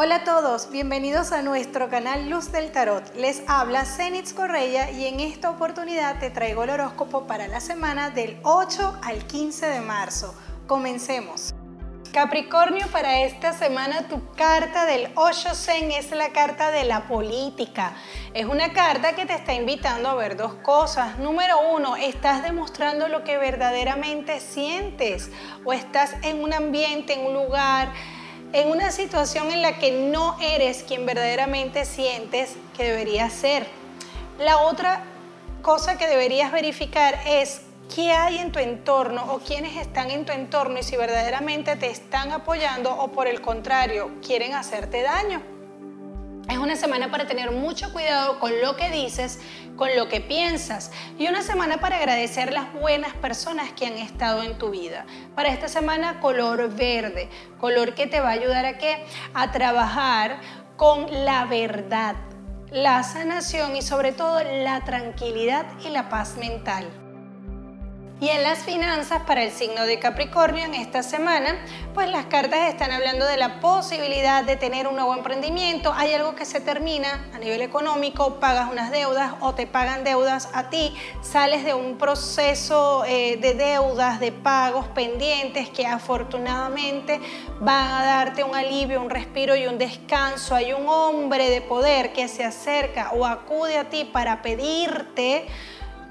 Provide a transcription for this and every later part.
Hola a todos, bienvenidos a nuestro canal Luz del Tarot. Les habla Zenitz Correia y en esta oportunidad te traigo el horóscopo para la semana del 8 al 15 de marzo. Comencemos. Capricornio, para esta semana tu carta del 8 Zen es la carta de la política. Es una carta que te está invitando a ver dos cosas. Número uno, estás demostrando lo que verdaderamente sientes o estás en un ambiente, en un lugar en una situación en la que no eres quien verdaderamente sientes que deberías ser. La otra cosa que deberías verificar es qué hay en tu entorno o quiénes están en tu entorno y si verdaderamente te están apoyando o por el contrario quieren hacerte daño. Es una semana para tener mucho cuidado con lo que dices, con lo que piensas y una semana para agradecer las buenas personas que han estado en tu vida. Para esta semana color verde, color que te va a ayudar a qué? A trabajar con la verdad, la sanación y sobre todo la tranquilidad y la paz mental. Y en las finanzas para el signo de Capricornio en esta semana, pues las cartas están hablando de la posibilidad de tener un nuevo emprendimiento. Hay algo que se termina a nivel económico, pagas unas deudas o te pagan deudas a ti, sales de un proceso eh, de deudas, de pagos pendientes que afortunadamente van a darte un alivio, un respiro y un descanso. Hay un hombre de poder que se acerca o acude a ti para pedirte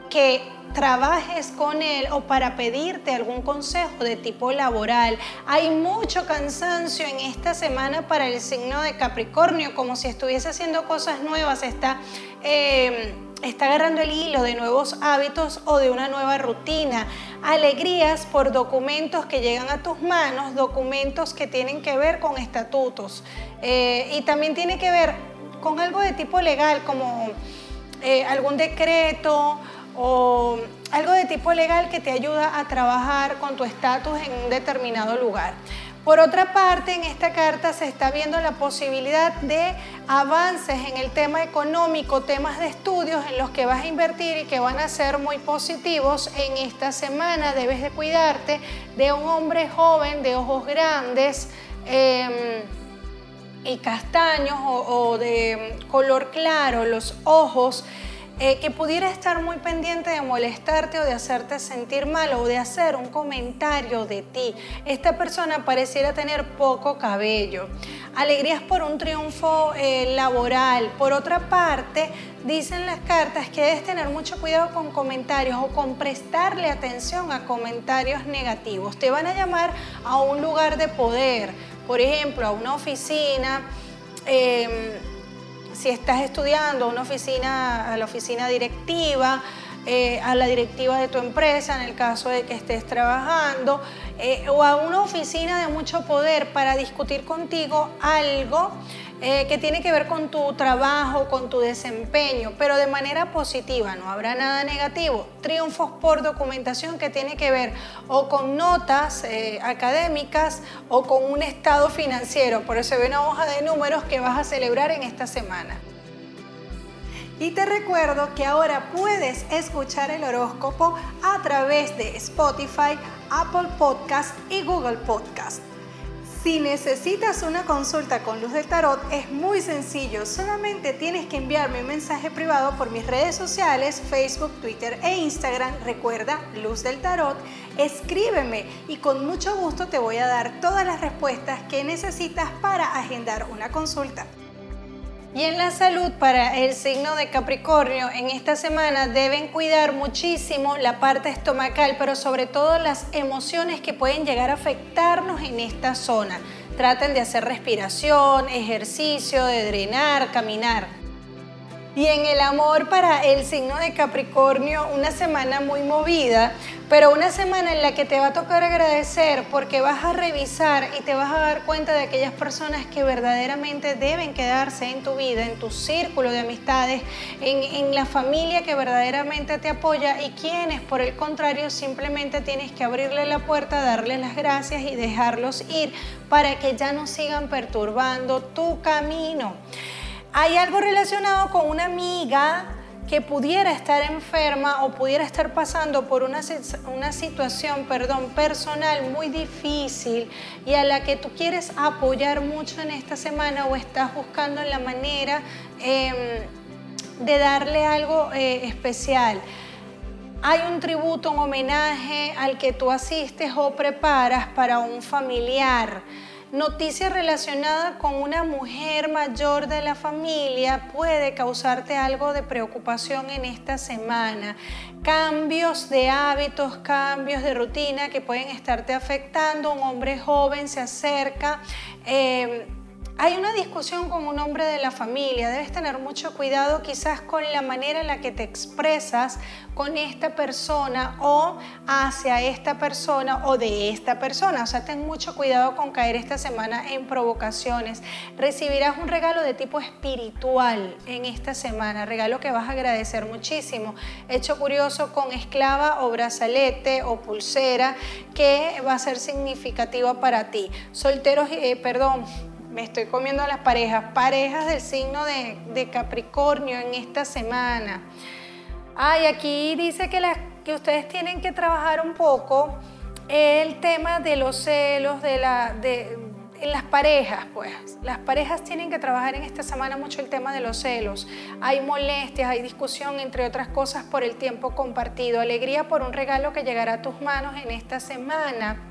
que trabajes con él o para pedirte algún consejo de tipo laboral. Hay mucho cansancio en esta semana para el signo de Capricornio, como si estuviese haciendo cosas nuevas, está... Eh, está agarrando el hilo de nuevos hábitos o de una nueva rutina. Alegrías por documentos que llegan a tus manos, documentos que tienen que ver con estatutos. Eh, y también tiene que ver con algo de tipo legal, como eh, algún decreto o algo de tipo legal que te ayuda a trabajar con tu estatus en un determinado lugar. Por otra parte, en esta carta se está viendo la posibilidad de avances en el tema económico, temas de estudios en los que vas a invertir y que van a ser muy positivos en esta semana. Debes de cuidarte de un hombre joven, de ojos grandes. Em, y castaños o de color claro, los ojos, eh, que pudiera estar muy pendiente de molestarte o de hacerte sentir mal o de hacer un comentario de ti. Esta persona pareciera tener poco cabello. Alegrías por un triunfo eh, laboral. Por otra parte, dicen las cartas que debes tener mucho cuidado con comentarios o con prestarle atención a comentarios negativos. Te van a llamar a un lugar de poder, por ejemplo, a una oficina. Em, si estás estudiando una oficina, a la oficina directiva, eh, a la directiva de tu empresa en el caso de que estés trabajando, eh, o a una oficina de mucho poder para discutir contigo algo eh, que tiene que ver con tu trabajo, con tu desempeño, pero de manera positiva, no habrá nada negativo. Triunfos por documentación que tiene que ver o con notas eh, académicas o con un estado financiero. Por eso ve una hoja de números que vas a celebrar en esta semana. Y te recuerdo que ahora puedes escuchar el horóscopo a través de Spotify, Apple Podcast y Google Podcast. Si necesitas una consulta con Luz del Tarot, es muy sencillo. Solamente tienes que enviarme un mensaje privado por mis redes sociales, Facebook, Twitter e Instagram. Recuerda, Luz del Tarot. Escríbeme y con mucho gusto te voy a dar todas las respuestas que necesitas para agendar una consulta. Y en la salud para el signo de Capricornio, en esta semana deben cuidar muchísimo la parte estomacal, pero sobre todo las emociones que pueden llegar a afectarnos en esta zona. Traten de hacer respiración, ejercicio, de drenar, caminar. Y en el amor para el signo de Capricornio, una semana muy movida, pero una semana en la que te va a tocar agradecer porque vas a revisar y te vas a dar cuenta de aquellas personas que verdaderamente deben quedarse en tu vida, en tu círculo de amistades, en, en la familia que verdaderamente te apoya y quienes por el contrario simplemente tienes que abrirle la puerta, darle las gracias y dejarlos ir para que ya no sigan perturbando tu camino. Hay algo relacionado con una amiga que pudiera estar enferma o pudiera estar pasando por una, una situación perdón, personal muy difícil y a la que tú quieres apoyar mucho en esta semana o estás buscando la manera em, de darle algo eh, especial. Hay un tributo, un homenaje al que tú asistes o preparas para un familiar noticia relacionada con una mujer mayor de la familia puede causarte algo de preocupación en esta semana. Cambios de hábitos, cambios de rutina que pueden estarte afectando. Un hombre joven se acerca. Eh, hay una discusión con un hombre de la familia, debes tener mucho cuidado quizás con la manera en la que te expresas con esta persona o hacia esta persona o de esta persona. O sea, ten mucho cuidado con caer esta semana en provocaciones. Recibirás un regalo de tipo espiritual en esta semana, regalo que vas a agradecer muchísimo. Hecho curioso con esclava o brazalete o pulsera que va a ser significativa para ti. Solteros, eh, perdón me estoy comiendo a las parejas, parejas del signo de, Capricornio en esta semana. Ay, aquí dice que, que ustedes tienen que trabajar un poco el tema de los celos, de la, de, en las parejas, pues. Las parejas tienen que trabajar en esta semana mucho el tema de los celos. Hay molestias, hay discusión, entre otras cosas, por el tiempo compartido. Alegría por un regalo que llegará a tus manos en esta semana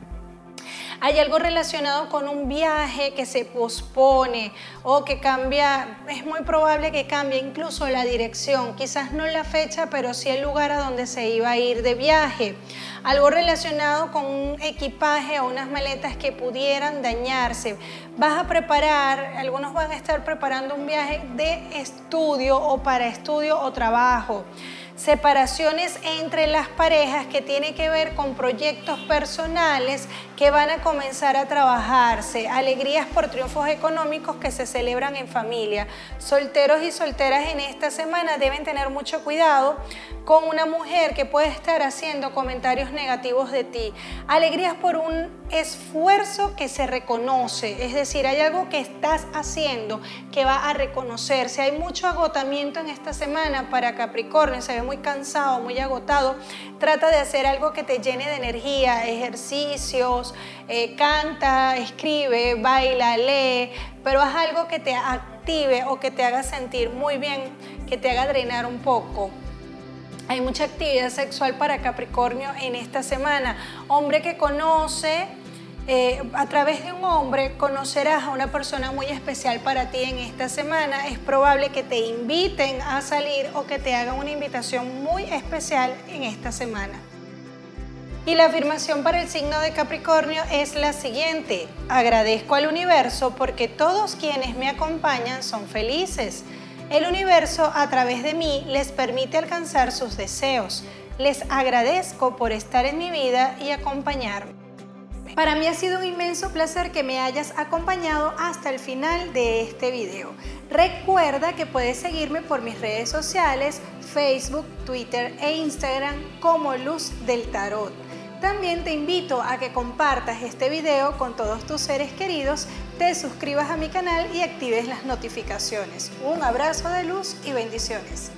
hay algo relacionado con un viaje que se pospone o que cambia, es muy probable que cambie incluso la dirección, quizás no la fecha, pero sí el lugar a donde se iba a ir de viaje. Algo relacionado con un equipaje o unas maletas que pudieran dañarse. Vas a preparar, algunos van a estar preparando un viaje de estudio o para estudio o trabajo separaciones entre las parejas que tiene que ver con proyectos personales que van a comenzar a trabajarse, alegrías por triunfos económicos que se celebran en familia. Solteros y solteras en esta semana deben tener mucho cuidado con una mujer que puede estar haciendo comentarios negativos de ti. Alegrías por un esfuerzo que se reconoce, es decir, hay algo que estás haciendo que va a reconocerse. Hay mucho agotamiento en esta semana para Capricornio, se ve muy cansado, muy agotado. Trata de hacer algo que te llene de energía, ejercicios, eh, canta, escribe, baila, lee, pero haz algo que te active o que te haga sentir muy bien, que te haga drenar un poco. Hay mucha actividad sexual para Capricornio en esta semana. Hombre que conoce, eh, a través de un hombre conocerás a una persona muy especial para ti en esta semana. Es probable que te inviten a salir o que te hagan una invitación muy especial en esta semana. Y la afirmación para el signo de Capricornio es la siguiente. Agradezco al universo porque todos quienes me acompañan son felices. El universo a través de mí les permite alcanzar sus deseos. Les agradezco por estar en mi vida y acompañarme. Para mí ha sido un inmenso placer que me hayas acompañado hasta el final de este video. Recuerda que puedes seguirme por mis redes sociales, Facebook, Twitter e Instagram como Luz del Tarot. También te invito a que compartas este video con todos tus seres queridos, te suscribas a mi canal y actives las notificaciones. Un abrazo de luz y bendiciones.